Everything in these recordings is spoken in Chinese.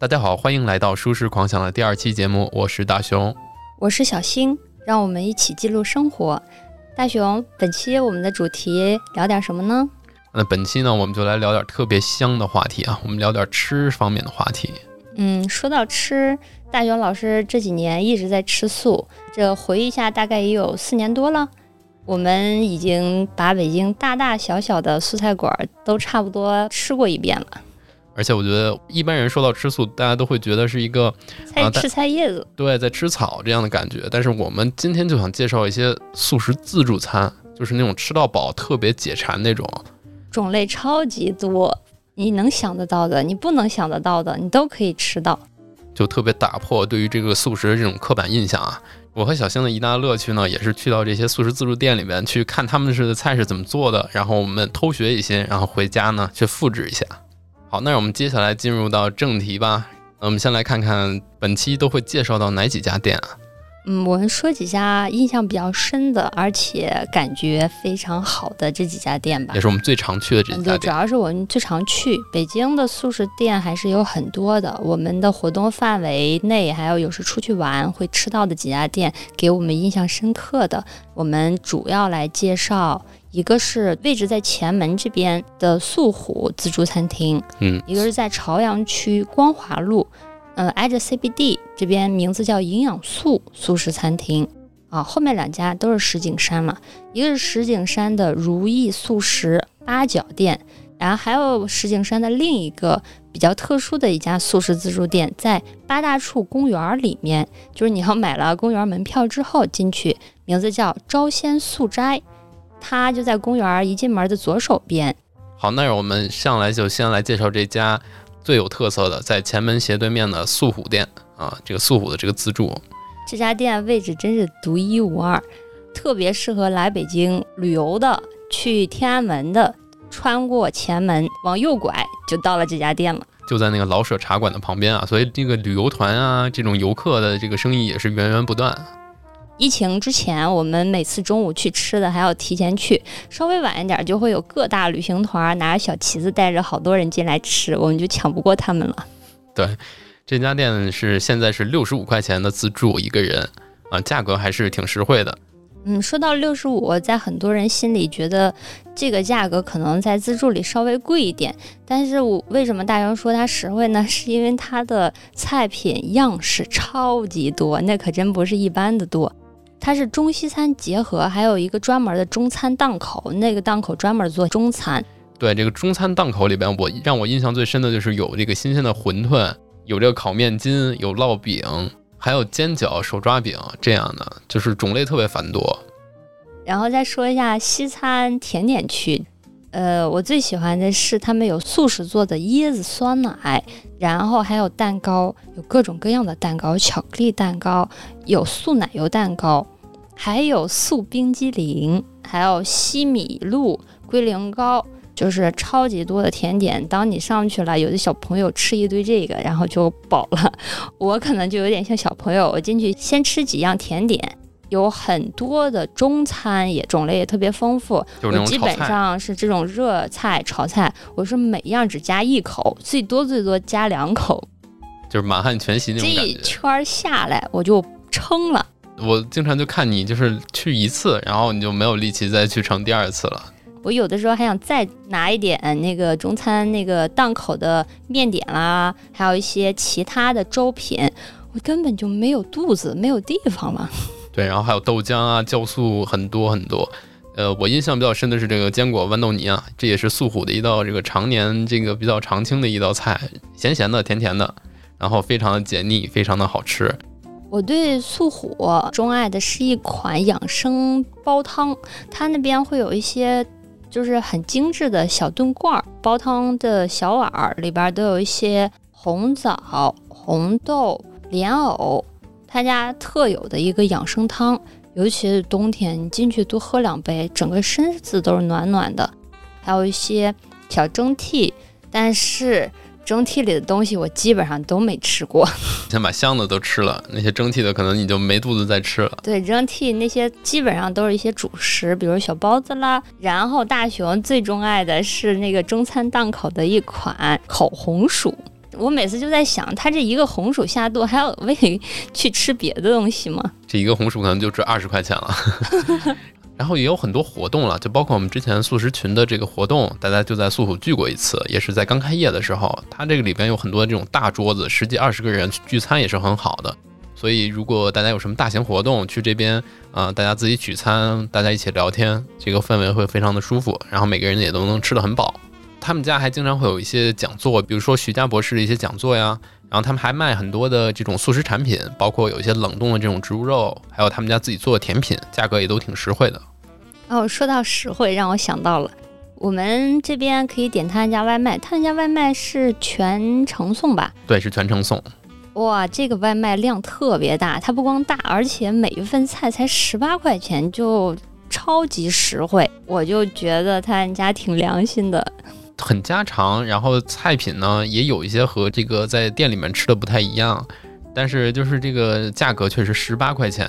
大家好，欢迎来到《舒适狂想》的第二期节目，我是大熊，我是小新，让我们一起记录生活。大熊，本期我们的主题聊点什么呢？那本期呢，我们就来聊点特别香的话题啊，我们聊点吃方面的话题。嗯，说到吃，大熊老师这几年一直在吃素，这回忆一下，大概也有四年多了。我们已经把北京大大小小的素菜馆都差不多吃过一遍了。而且我觉得一般人说到吃素，大家都会觉得是一个菜吃菜叶子，对，在吃草这样的感觉。但是我们今天就想介绍一些素食自助餐，就是那种吃到饱、特别解馋那种，种类超级多，你能想得到的，你不能想得到的，你都可以吃到，就特别打破对于这个素食的这种刻板印象啊。我和小星的一大乐趣呢，也是去到这些素食自助店里面去看他们的菜是怎么做的，然后我们偷学一些，然后回家呢去复制一下。好，那我们接下来进入到正题吧。我们先来看看本期都会介绍到哪几家店啊？嗯，我们说几家印象比较深的，而且感觉非常好的这几家店吧。也是我们最常去的这几家店。主要是我们最常去。北京的素食店还是有很多的。我们的活动范围内，还有有时出去玩会吃到的几家店，给我们印象深刻的，我们主要来介绍。一个是位置在前门这边的素虎自助餐厅，嗯，一个是在朝阳区光华路，呃，挨着 CBD 这边名字叫营养素素食餐厅，啊，后面两家都是石景山嘛，一个是石景山的如意素食八角店，然后还有石景山的另一个比较特殊的一家素食自助店，在八大处公园里面，就是你要买了公园门票之后进去，名字叫招仙素斋。它就在公园一进门的左手边。好，那我们上来就先来介绍这家最有特色的，在前门斜对面的素虎店啊。这个素虎的这个自助，这家店位置真是独一无二，特别适合来北京旅游的，去天安门的，穿过前门往右拐就到了这家店了。就在那个老舍茶馆的旁边啊，所以这个旅游团啊，这种游客的这个生意也是源源不断。疫情之前，我们每次中午去吃的还要提前去，稍微晚一点就会有各大旅行团拿着小旗子，带着好多人进来吃，我们就抢不过他们了。对，这家店是现在是六十五块钱的自助一个人啊，价格还是挺实惠的。嗯，说到六十五，在很多人心里觉得这个价格可能在自助里稍微贵一点，但是我为什么大雄说它实惠呢？是因为它的菜品样式超级多，那可真不是一般的多。它是中西餐结合，还有一个专门的中餐档口，那个档口专门做中餐。对，这个中餐档口里边，我让我印象最深的就是有这个新鲜的馄饨，有这个烤面筋，有烙饼，还有煎饺、手抓饼这样的，就是种类特别繁多。然后再说一下西餐甜点区。呃，我最喜欢的是他们有素食做的椰子酸奶，然后还有蛋糕，有各种各样的蛋糕，巧克力蛋糕，有素奶油蛋糕，还有素冰激凌，还有西米露龟苓膏，就是超级多的甜点。当你上去了，有的小朋友吃一堆这个，然后就饱了。我可能就有点像小朋友，我进去先吃几样甜点。有很多的中餐，也种类也特别丰富。我基本上是这种热菜、炒菜，我是每样只加一口，最多最多加两口，就是满汉全席那种这一圈下来，我就撑了。我经常就看你，就是去一次，然后你就没有力气再去盛第二次了。我有的时候还想再拿一点那个中餐那个档口的面点啦，还有一些其他的粥品，我根本就没有肚子，没有地方了。对，然后还有豆浆啊、酵素很多很多。呃，我印象比较深的是这个坚果豌豆泥啊，这也是素虎的一道这个常年这个比较常青的一道菜，咸咸的、甜甜的，然后非常的解腻，非常的好吃。我对素虎钟爱的是一款养生煲汤，它那边会有一些就是很精致的小炖罐儿，煲汤的小碗儿里边都有一些红枣、红豆、莲藕。他家特有的一个养生汤，尤其是冬天，你进去多喝两杯，整个身子都是暖暖的。还有一些小蒸屉，但是蒸屉里的东西我基本上都没吃过。先把香的都吃了，那些蒸屉的可能你就没肚子再吃了。对，蒸屉那些基本上都是一些主食，比如小包子啦。然后大熊最钟爱的是那个中餐档口的一款烤红薯。我每次就在想，他这一个红薯下肚，还要为去吃别的东西吗？这一个红薯可能就值二十块钱了。然后也有很多活动了，就包括我们之前素食群的这个活动，大家就在素虎聚过一次，也是在刚开业的时候。它这个里边有很多这种大桌子，十几二十个人聚餐也是很好的。所以如果大家有什么大型活动，去这边啊，大家自己取餐，大家一起聊天，这个氛围会非常的舒服，然后每个人也都能吃得很饱。他们家还经常会有一些讲座，比如说徐家博士的一些讲座呀。然后他们还卖很多的这种素食产品，包括有一些冷冻的这种植物肉，还有他们家自己做的甜品，价格也都挺实惠的。哦，说到实惠，让我想到了，我们这边可以点他们家外卖，他们家外卖是全程送吧？对，是全程送。哇，这个外卖量特别大，它不光大，而且每一份菜才十八块钱，就超级实惠。我就觉得他们家挺良心的。很家常，然后菜品呢也有一些和这个在店里面吃的不太一样，但是就是这个价格确实十八块钱，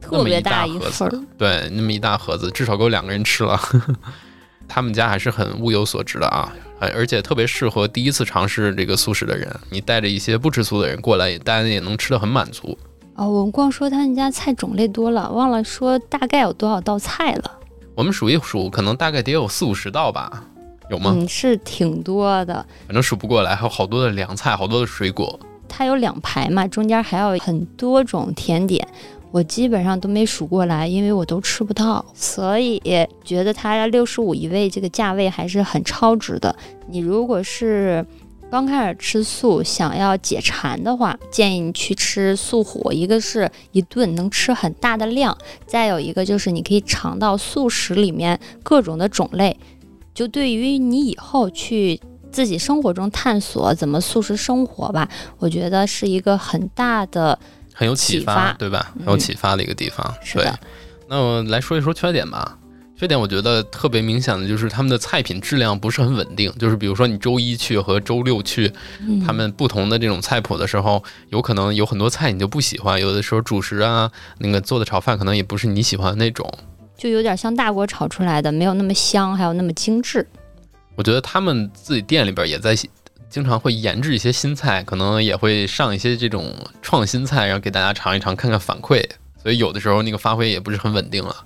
特别大一盒子，对，那么一大盒子至少够两个人吃了。他们家还是很物有所值的啊，而且特别适合第一次尝试这个素食的人，你带着一些不吃素的人过来，大家也能吃的很满足。哦，我们光说他们家菜种类多了，忘了说大概有多少道菜了。我们数一数，可能大概得有四五十道吧。有吗？嗯，是挺多的，反正数不过来，还有好多的凉菜，好多的水果。它有两排嘛，中间还有很多种甜点，我基本上都没数过来，因为我都吃不到，所以觉得它六十五一位这个价位还是很超值的。你如果是刚开始吃素，想要解馋的话，建议你去吃素火，一个是一顿能吃很大的量，再有一个就是你可以尝到素食里面各种的种类。就对于你以后去自己生活中探索怎么素食生活吧，我觉得是一个很大的很有启发，对吧？很有启发的一个地方。是的。那我来说一说缺点吧。缺点我觉得特别明显的就是他们的菜品质量不是很稳定。就是比如说你周一去和周六去，他们不同的这种菜谱的时候，有可能有很多菜你就不喜欢。有的时候主食啊，那个做的炒饭可能也不是你喜欢的那种。就有点像大锅炒出来的，没有那么香，还有那么精致。我觉得他们自己店里边也在经常会研制一些新菜，可能也会上一些这种创新菜，然后给大家尝一尝，看看反馈。所以有的时候那个发挥也不是很稳定了。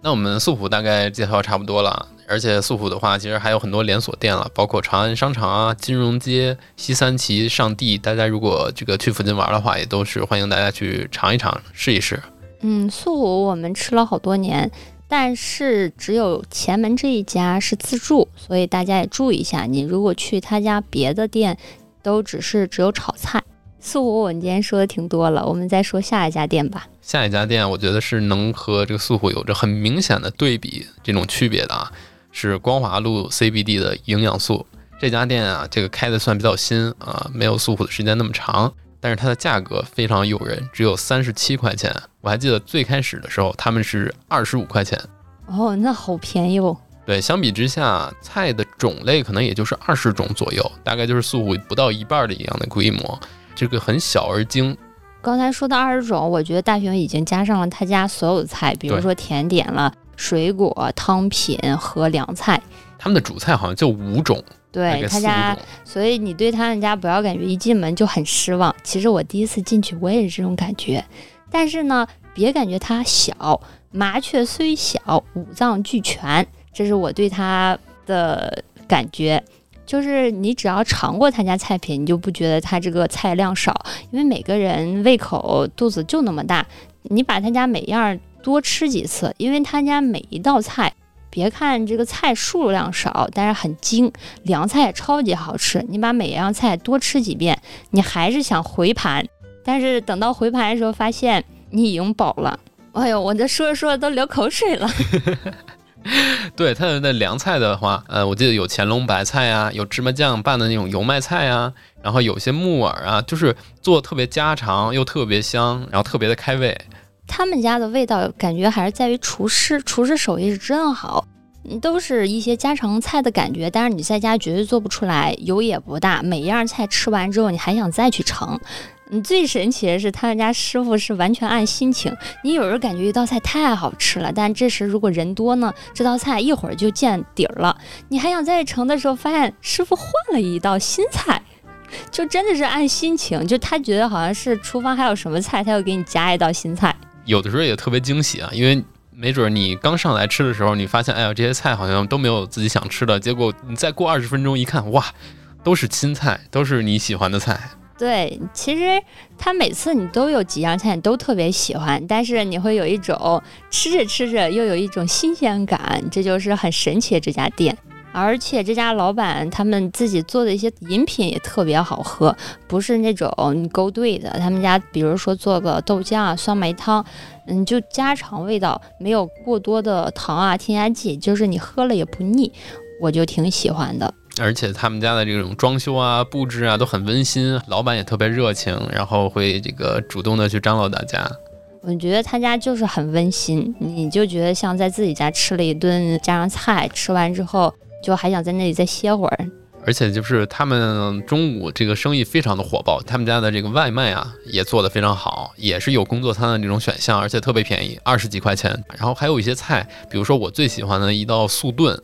那我们素普大概介绍差不多了，而且素普的话，其实还有很多连锁店了，包括长安商场啊、金融街、西三旗、上地。大家如果这个去附近玩的话，也都是欢迎大家去尝一尝，试一试。嗯，素普我们吃了好多年。但是只有前门这一家是自助，所以大家也注意一下。你如果去他家别的店，都只是只有炒菜。素虎我们今天说的挺多了，我们再说下一家店吧。下一家店我觉得是能和这个素虎有着很明显的对比这种区别的啊，是光华路 CBD 的营养素这家店啊，这个开的算比较新啊，没有素虎的时间那么长。但是它的价格非常诱人，只有三十七块钱。我还记得最开始的时候，他们是二十五块钱。哦，那好便宜哦。对，相比之下，菜的种类可能也就是二十种左右，大概就是素虎不到一半的一样的规模，这个很小而精。刚才说的二十种，我觉得大熊已经加上了他家所有的菜，比如说甜点了、水果、汤品和凉菜。他们的主菜好像就五种。对他家，所以你对他们家不要感觉一进门就很失望。其实我第一次进去，我也是这种感觉。但是呢，别感觉它小，麻雀虽小，五脏俱全，这是我对它的感觉。就是你只要尝过他家菜品，你就不觉得他这个菜量少，因为每个人胃口肚子就那么大。你把他家每样多吃几次，因为他家每一道菜。别看这个菜数量少，但是很精，凉菜超级好吃。你把每样菜多吃几遍，你还是想回盘。但是等到回盘的时候，发现你已经饱了。哎呦，我这说着说着都流口水了。对它的那凉菜的话，呃，我记得有乾隆白菜啊，有芝麻酱拌的那种油麦菜啊，然后有些木耳啊，就是做特别家常又特别香，然后特别的开胃。他们家的味道感觉还是在于厨师，厨师手艺是真好，嗯都是一些家常菜的感觉，但是你在家绝对做不出来，油也不大，每一样菜吃完之后你还想再去盛。嗯，最神奇的是他们家师傅是完全按心情，你有时候感觉一道菜太好吃了，但这时如果人多呢，这道菜一会儿就见底儿了，你还想再盛的时候，发现师傅换了一道新菜。就真的是按心情，就他觉得好像是厨房还有什么菜，他要给你加一道新菜。有的时候也特别惊喜啊，因为没准你刚上来吃的时候，你发现哎呀这些菜好像都没有自己想吃的，结果你再过二十分钟一看，哇，都是青菜，都是你喜欢的菜。对，其实他每次你都有几样菜你都特别喜欢，但是你会有一种吃着吃着又有一种新鲜感，这就是很神奇的这家店。而且这家老板他们自己做的一些饮品也特别好喝，不是那种勾兑的。他们家比如说做个豆浆啊、酸梅汤，嗯，就家常味道，没有过多的糖啊、添加剂，就是你喝了也不腻，我就挺喜欢的。而且他们家的这种装修啊、布置啊都很温馨，老板也特别热情，然后会这个主动的去张罗大家。我觉得他家就是很温馨，你就觉得像在自己家吃了一顿家常菜，吃完之后。就还想在那里再歇会儿，而且就是他们中午这个生意非常的火爆，他们家的这个外卖啊也做得非常好，也是有工作餐的这种选项，而且特别便宜，二十几块钱。然后还有一些菜，比如说我最喜欢的一道素炖，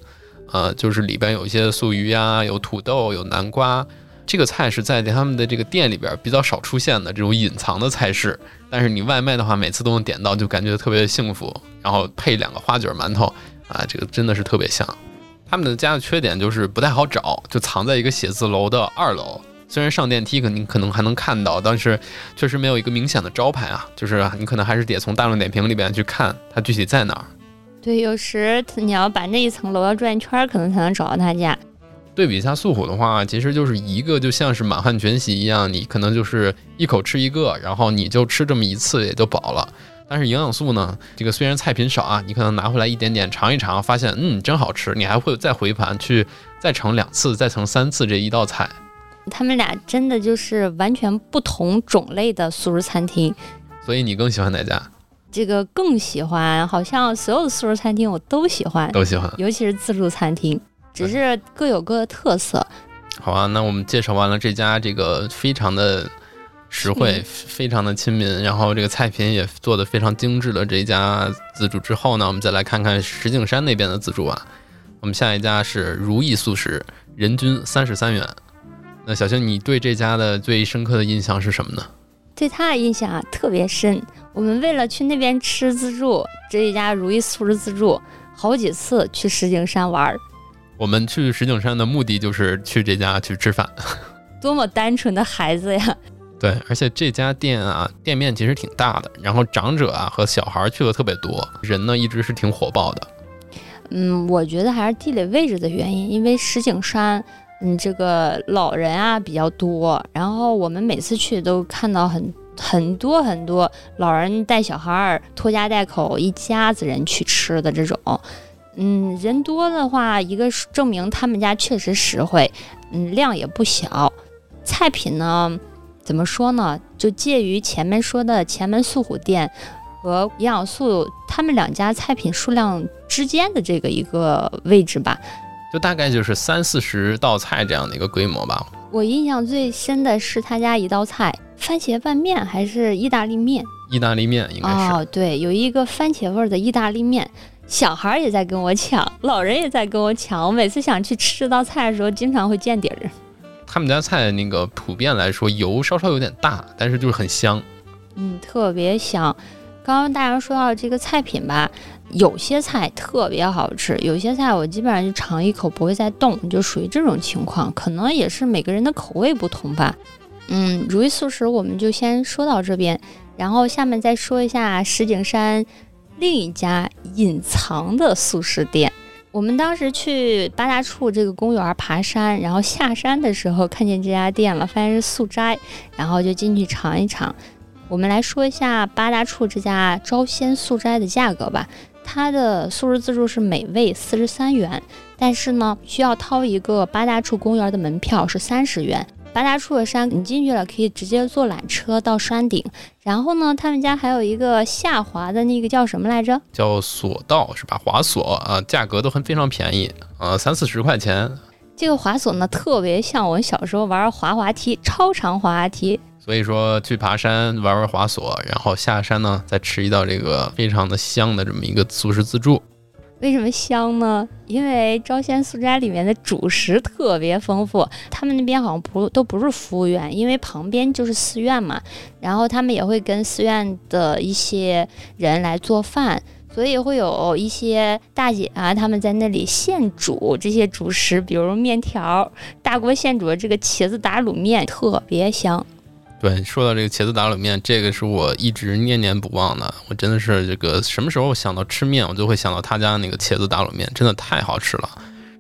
呃，就是里边有一些素鱼呀，有土豆，有南瓜。这个菜是在他们的这个店里边比较少出现的这种隐藏的菜式，但是你外卖的话，每次都能点到，就感觉特别幸福。然后配两个花卷馒头啊，这个真的是特别香。他们的家的缺点就是不太好找，就藏在一个写字楼的二楼。虽然上电梯肯定可能还能看到，但是确实没有一个明显的招牌啊。就是你可能还是得从大众点评里边去看它具体在哪儿。对，有时你要把那一层楼要转一圈，可能才能找到他家。对比一下素虎的话，其实就是一个就像是满汉全席一样，你可能就是一口吃一个，然后你就吃这么一次也就饱了。但是营养素呢？这个虽然菜品少啊，你可能拿回来一点点尝一尝，发现嗯真好吃，你还会再回盘去再盛两次，再盛三次这一道菜。他们俩真的就是完全不同种类的素食餐厅。所以你更喜欢哪家？这个更喜欢，好像所有的素食餐厅我都喜欢，都喜欢，尤其是自助餐厅，只是各有各的特色。好啊，那我们介绍完了这家，这个非常的。实惠，非常的亲民，然后这个菜品也做的非常精致的这一家自助之后呢，我们再来看看石景山那边的自助啊。我们下一家是如意素食，人均三十三元。那小星，你对这家的最深刻的印象是什么呢？对他的印象啊特别深。我们为了去那边吃自助，这一家如意素食自助，好几次去石景山玩。我们去石景山的目的就是去这家去吃饭。多么单纯的孩子呀！对，而且这家店啊，店面其实挺大的，然后长者啊和小孩去的特别多，人呢一直是挺火爆的。嗯，我觉得还是地理位置的原因，因为石景山，嗯，这个老人啊比较多，然后我们每次去都看到很很多很多老人带小孩儿，拖家带口一家子人去吃的这种。嗯，人多的话，一个证明他们家确实实惠，嗯，量也不小，菜品呢。怎么说呢？就介于前面说的前门素虎店和营养素他们两家菜品数量之间的这个一个位置吧，就大概就是三四十道菜这样的一个规模吧。我印象最深的是他家一道菜，番茄拌面还是意大利面？意大利面应该是哦，对，有一个番茄味的意大利面，小孩也在跟我抢，老人也在跟我抢。我每次想去吃这道菜的时候，经常会见底儿。他们家菜那个普遍来说油稍稍有点大，但是就是很香，嗯，特别香。刚刚大家说到这个菜品吧，有些菜特别好吃，有些菜我基本上就尝一口不会再动，就属于这种情况。可能也是每个人的口味不同吧。嗯，如意素食我们就先说到这边，然后下面再说一下石景山另一家隐藏的素食店。我们当时去八大处这个公园爬山，然后下山的时候看见这家店了，发现是素斋，然后就进去尝一尝。我们来说一下八大处这家招鲜素斋的价格吧。它的素食自助是每位四十三元，但是呢，需要掏一个八大处公园的门票是三十元。八大处的山，你进去了可以直接坐缆车到山顶。然后呢，他们家还有一个下滑的那个叫什么来着？叫索道是吧？滑索啊，价格都很非常便宜，呃，三四十块钱。这个滑索呢，特别像我小时候玩滑滑梯，超长滑滑梯。所以说去爬山玩玩滑索，然后下山呢再吃一道这个非常的香的这么一个素食自助。为什么香呢？因为招仙素斋里面的主食特别丰富，他们那边好像不都不是服务员，因为旁边就是寺院嘛，然后他们也会跟寺院的一些人来做饭，所以会有一些大姐啊，他们在那里现煮这些主食，比如面条，大锅现煮的这个茄子打卤面特别香。对，说到这个茄子打卤面，这个是我一直念念不忘的。我真的是这个什么时候想到吃面，我就会想到他家那个茄子打卤面，真的太好吃了。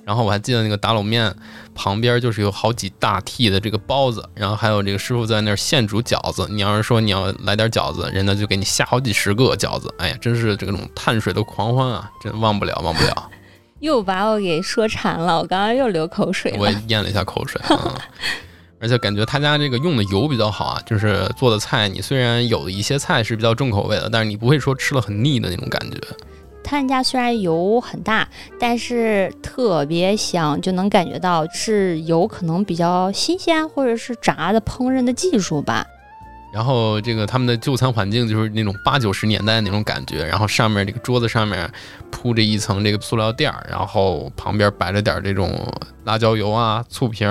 然后我还记得那个打卤面旁边就是有好几大屉的这个包子，然后还有这个师傅在那儿现煮饺子。你要是说你要来点饺子，人家就给你下好几十个饺子。哎呀，真是这种碳水的狂欢啊，真忘不了，忘不了。又把我给说馋了，我刚刚又流口水了。我也咽了一下口水啊。而且感觉他家这个用的油比较好啊，就是做的菜，你虽然有一些菜是比较重口味的，但是你不会说吃了很腻的那种感觉。他们家虽然油很大，但是特别香，就能感觉到是油可能比较新鲜，或者是炸的烹饪的技术吧。然后这个他们的就餐环境就是那种八九十年代那种感觉，然后上面这个桌子上面铺着一层这个塑料垫儿，然后旁边摆着点这种辣椒油啊、醋瓶。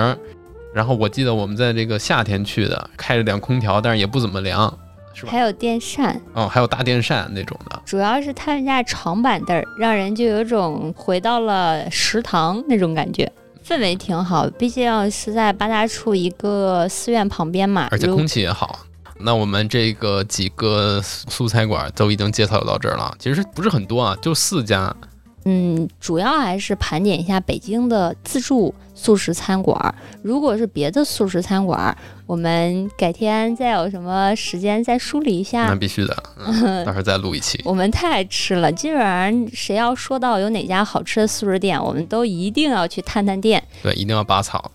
然后我记得我们在这个夏天去的，开着点空调，但是也不怎么凉，是吧？还有电扇，哦，还有大电扇那种的。主要是他们家长板凳，让人就有种回到了食堂那种感觉，氛围挺好。毕竟是在八大处一个寺院旁边嘛，而且空气也好。那我们这个几个素菜馆都已经介绍到这儿了，其实不是很多啊，就四家。嗯，主要还是盘点一下北京的自助素食餐馆。如果是别的素食餐馆，我们改天再有什么时间再梳理一下。那必须的，到时候再录一期。我们太爱吃了，基本上谁要说到有哪家好吃的素食店，我们都一定要去探探店。对，一定要拔草。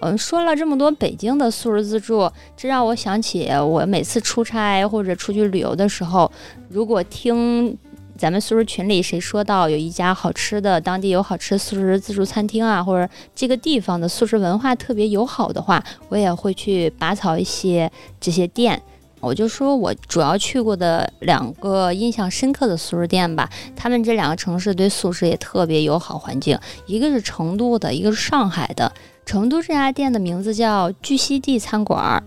嗯，说了这么多北京的素食自助，这让我想起我每次出差或者出去旅游的时候，如果听。咱们素食群里谁说到有一家好吃的，当地有好吃的素食自助餐厅啊，或者这个地方的素食文化特别友好的话，我也会去拔草一些这些店。我就说我主要去过的两个印象深刻的素食店吧，他们这两个城市对素食也特别友好环境，一个是成都的，一个是上海的。成都这家店的名字叫聚西地餐馆。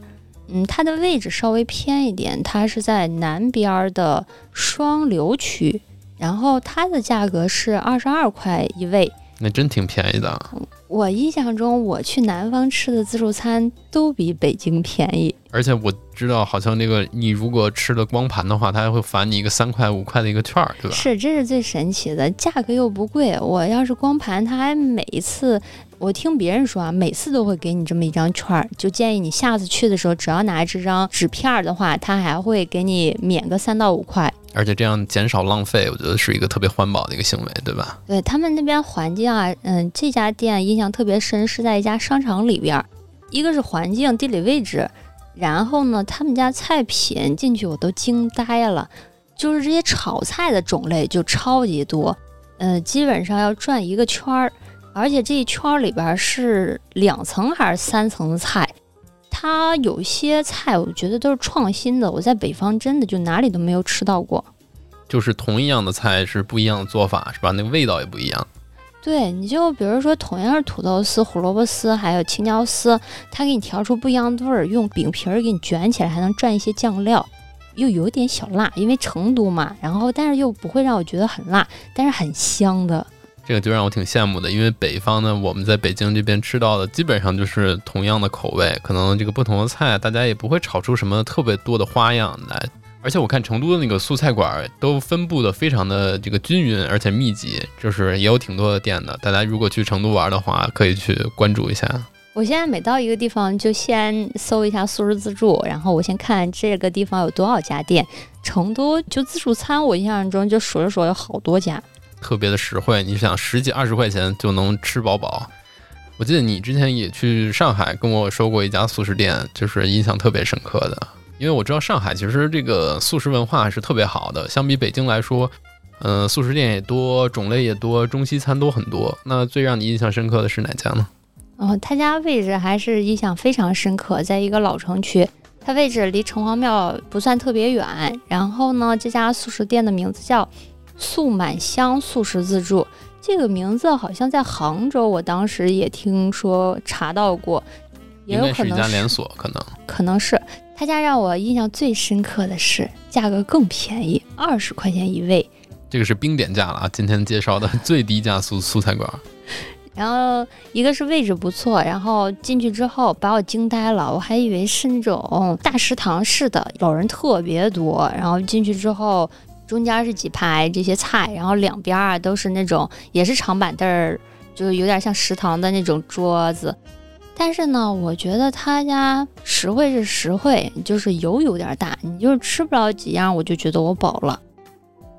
嗯，它的位置稍微偏一点，它是在南边的双流区，然后它的价格是二十二块一位，那真挺便宜的。我印象中，我去南方吃的自助餐都比北京便宜。而且我知道，好像那个你如果吃的光盘的话，他还会返你一个三块五块的一个券儿，对吧？是，这是最神奇的，价格又不贵。我要是光盘，他还每一次，我听别人说啊，每次都会给你这么一张券儿，就建议你下次去的时候，只要拿这张纸片儿的话，他还会给你免个三到五块。而且这样减少浪费，我觉得是一个特别环保的一个行为，对吧？对他们那边环境啊，嗯，这家店印象特别深，是在一家商场里边，一个是环境、地理位置。然后呢，他们家菜品进去我都惊呆了，就是这些炒菜的种类就超级多，呃，基本上要转一个圈儿，而且这一圈里边是两层还是三层的菜，它有些菜我觉得都是创新的，我在北方真的就哪里都没有吃到过，就是同一样的菜是不一样的做法，是吧？那个味道也不一样。对，你就比如说，同样是土豆丝、胡萝卜丝，还有青椒丝，它给你调出不一样的味儿，用饼皮儿给你卷起来，还能蘸一些酱料，又有点小辣，因为成都嘛，然后但是又不会让我觉得很辣，但是很香的。这个就让我挺羡慕的，因为北方呢，我们在北京这边吃到的基本上就是同样的口味，可能这个不同的菜，大家也不会炒出什么特别多的花样来。而且我看成都的那个素菜馆都分布的非常的这个均匀，而且密集，就是也有挺多的店的。大家如果去成都玩的话，可以去关注一下。我现在每到一个地方，就先搜一下素食自助，然后我先看这个地方有多少家店。成都就自助餐，我印象中就数着数有好多家，特别的实惠。你想十几二十块钱就能吃饱饱。我记得你之前也去上海跟我说过一家素食店，就是印象特别深刻的。因为我知道上海其实这个素食文化是特别好的，相比北京来说，嗯，素食店也多，种类也多，中西餐都很多。那最让你印象深刻的是哪家呢？哦，他家位置还是印象非常深刻，在一个老城区，它位置离城隍庙不算特别远。然后呢，这家素食店的名字叫素满香素食自助。这个名字好像在杭州，我当时也听说查到过，也有可能是一家连锁，可能可能是他家让我印象最深刻的是价格更便宜，二十块钱一位。这个是冰点价了啊！今天介绍的最低价素 素菜馆，然后一个是位置不错，然后进去之后把我惊呆了，我还以为是那种大食堂似的，老人特别多。然后进去之后，中间是几排这些菜，然后两边啊都是那种也是长板凳儿，就是有点像食堂的那种桌子。但是呢，我觉得他家实惠是实惠，就是油有点大，你就是吃不了几样，我就觉得我饱了。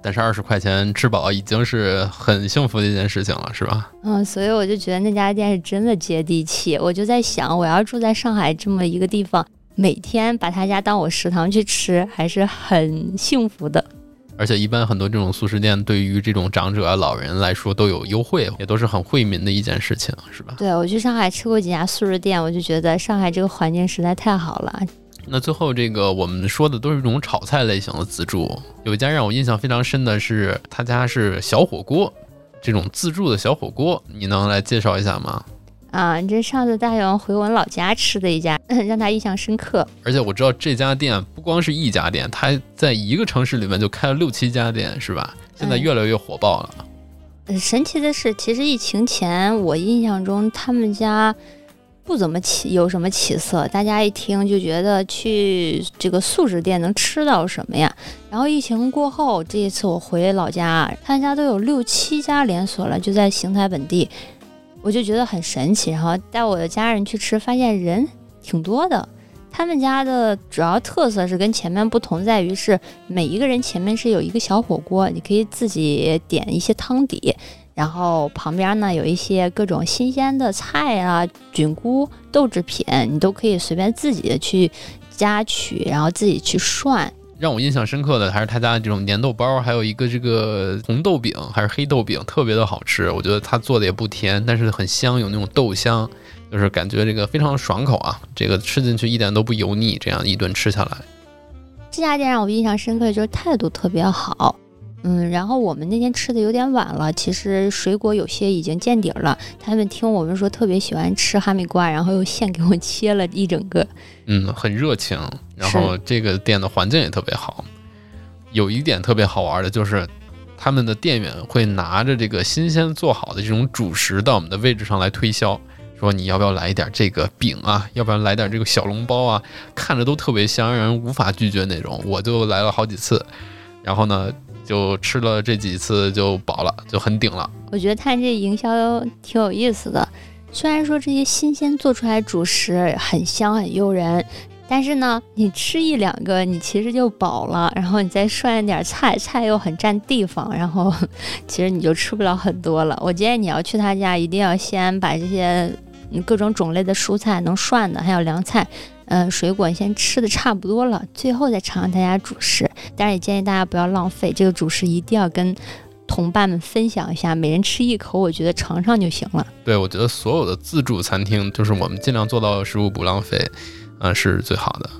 但是二十块钱吃饱已经是很幸福的一件事情了，是吧？嗯，所以我就觉得那家店是真的接地气。我就在想，我要住在上海这么一个地方，每天把他家当我食堂去吃，还是很幸福的。而且一般很多这种素食店对于这种长者啊、老人来说都有优惠，也都是很惠民的一件事情，是吧？对我去上海吃过几家素食店，我就觉得上海这个环境实在太好了。那最后这个我们说的都是这种炒菜类型的自助，有一家让我印象非常深的是他家是小火锅，这种自助的小火锅，你能来介绍一下吗？啊，这上次大勇回我老家吃的一家，让他印象深刻。而且我知道这家店不光是一家店，它在一个城市里面就开了六七家店，是吧？现在越来越火爆了。呃神奇的是，其实疫情前我印象中他们家不怎么起有什么起色，大家一听就觉得去这个素食店能吃到什么呀？然后疫情过后，这一次我回老家，他家都有六七家连锁了，就在邢台本地，我就觉得很神奇。然后带我的家人去吃，发现人挺多的。他们家的主要特色是跟前面不同，在于是每一个人前面是有一个小火锅，你可以自己点一些汤底，然后旁边呢有一些各种新鲜的菜啊、菌菇、豆制品，你都可以随便自己去夹取，然后自己去涮。让我印象深刻的还是他家的这种粘豆包，还有一个这个红豆饼还是黑豆饼，特别的好吃。我觉得他做的也不甜，但是很香，有那种豆香，就是感觉这个非常爽口啊。这个吃进去一点都不油腻，这样一顿吃下来。这家店让我印象深刻的就是态度特别好。嗯，然后我们那天吃的有点晚了，其实水果有些已经见底儿了。他们听我们说特别喜欢吃哈密瓜，然后又现给我切了一整个。嗯，很热情，然后这个店的环境也特别好。有一点特别好玩的就是，他们的店员会拿着这个新鲜做好的这种主食到我们的位置上来推销，说你要不要来一点这个饼啊，要不然来点这个小笼包啊，看着都特别香，让人无法拒绝那种。我就来了好几次，然后呢，就吃了这几次就饱了，就很顶了。我觉得他这营销挺有意思的。虽然说这些新鲜做出来主食很香很诱人，但是呢，你吃一两个，你其实就饱了，然后你再涮点菜，菜又很占地方，然后 其实你就吃不了很多了。我建议你要去他家，一定要先把这些各种种类的蔬菜能涮的，还有凉菜，嗯、水果先吃的差不多了，最后再尝尝他家主食。当然也建议大家不要浪费，这个主食一定要跟同伴们分享一下，每人吃一口，我觉得尝尝就行了。对，我觉得所有的自助餐厅，就是我们尽量做到食物不浪费，嗯、是最好的。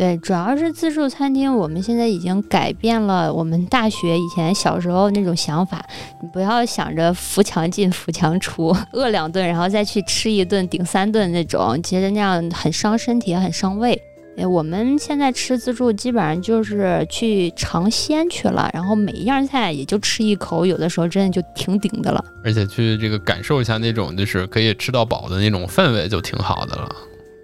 对，主要是自助餐厅，我们现在已经改变了我们大学以前小时候那种想法。你不要想着扶墙进扶墙出，饿两顿然后再去吃一顿顶三顿那种，其实那样很伤身体，也很伤胃。哎，我们现在吃自助基本上就是去尝鲜去了，然后每一样菜也就吃一口，有的时候真的就挺顶的了。而且去这个感受一下那种就是可以吃到饱的那种氛围，就挺好的了。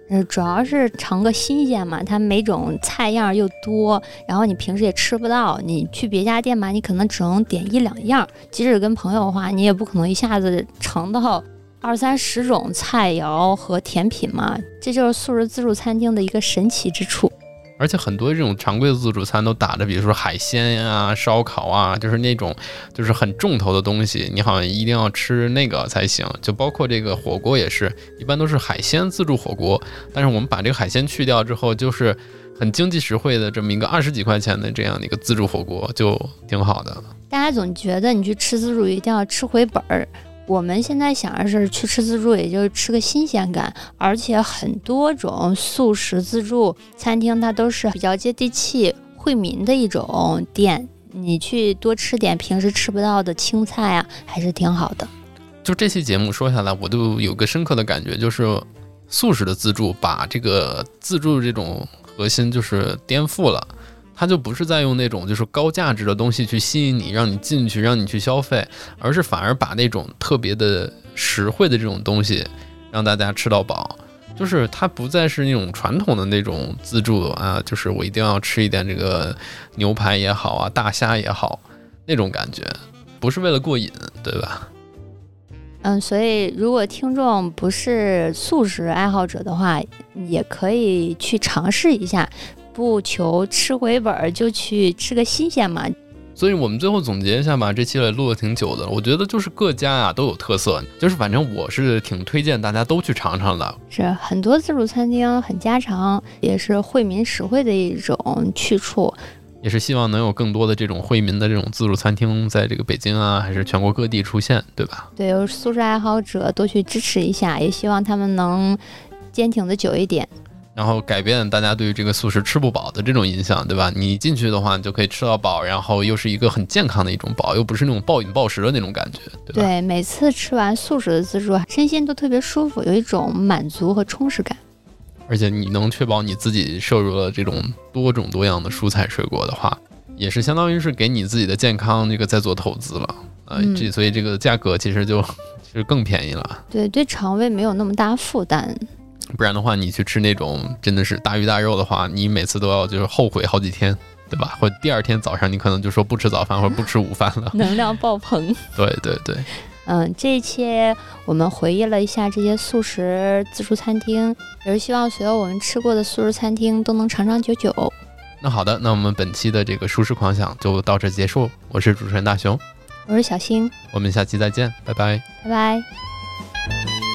呃，主要是尝个新鲜嘛，它每种菜样又多，然后你平时也吃不到。你去别家店吧，你可能只能点一两样，即使跟朋友的话，你也不可能一下子尝到二三十种菜肴和甜品嘛。这就是素食自助餐厅的一个神奇之处。而且很多这种常规的自助餐都打着，比如说海鲜呀、烧烤啊，就是那种就是很重头的东西，你好像一定要吃那个才行。就包括这个火锅也是，一般都是海鲜自助火锅，但是我们把这个海鲜去掉之后，就是很经济实惠的这么一个二十几块钱的这样的一个自助火锅，就挺好的。大家总觉得你去吃自助一定要吃回本儿。我们现在想的是去吃自助，也就是吃个新鲜感，而且很多种素食自助餐厅它都是比较接地气、惠民的一种店。你去多吃点平时吃不到的青菜啊，还是挺好的。就这期节目说下来，我都有个深刻的感觉，就是素食的自助把这个自助这种核心就是颠覆了。它就不是在用那种就是高价值的东西去吸引你，让你进去，让你去消费，而是反而把那种特别的实惠的这种东西让大家吃到饱。就是它不再是那种传统的那种自助啊，就是我一定要吃一点这个牛排也好啊，大虾也好那种感觉，不是为了过瘾，对吧？嗯，所以如果听众不是素食爱好者的话，也可以去尝试一下。不求吃回本儿，就去吃个新鲜嘛。所以我们最后总结一下吧，这期也录了挺久的。我觉得就是各家啊都有特色，就是反正我是挺推荐大家都去尝尝的。是很多自助餐厅很家常，也是惠民实惠的一种去处。也是希望能有更多的这种惠民的这种自助餐厅在这个北京啊，还是全国各地出现，对吧？对，有素食爱好者多去支持一下，也希望他们能坚挺的久一点。然后改变大家对于这个素食吃不饱的这种印象，对吧？你进去的话，你就可以吃到饱，然后又是一个很健康的一种饱，又不是那种暴饮暴食的那种感觉，对吧？对，每次吃完素食的自助，身心都特别舒服，有一种满足和充实感。而且你能确保你自己摄入了这种多种多样的蔬菜水果的话，也是相当于是给你自己的健康这个在做投资了啊。这所以这个价格其实就其实更便宜了。对，对肠胃没有那么大负担。不然的话，你去吃那种真的是大鱼大肉的话，你每次都要就是后悔好几天，对吧？或者第二天早上你可能就说不吃早饭或者不吃午饭了，能量爆棚。对对对，嗯，这一期我们回忆了一下这些素食自助餐厅，也是希望所有我们吃过的素食餐厅都能长长久久。那好的，那我们本期的这个舒适狂想就到这结束。我是主持人大熊，我是小新，我们下期再见，拜拜，拜拜。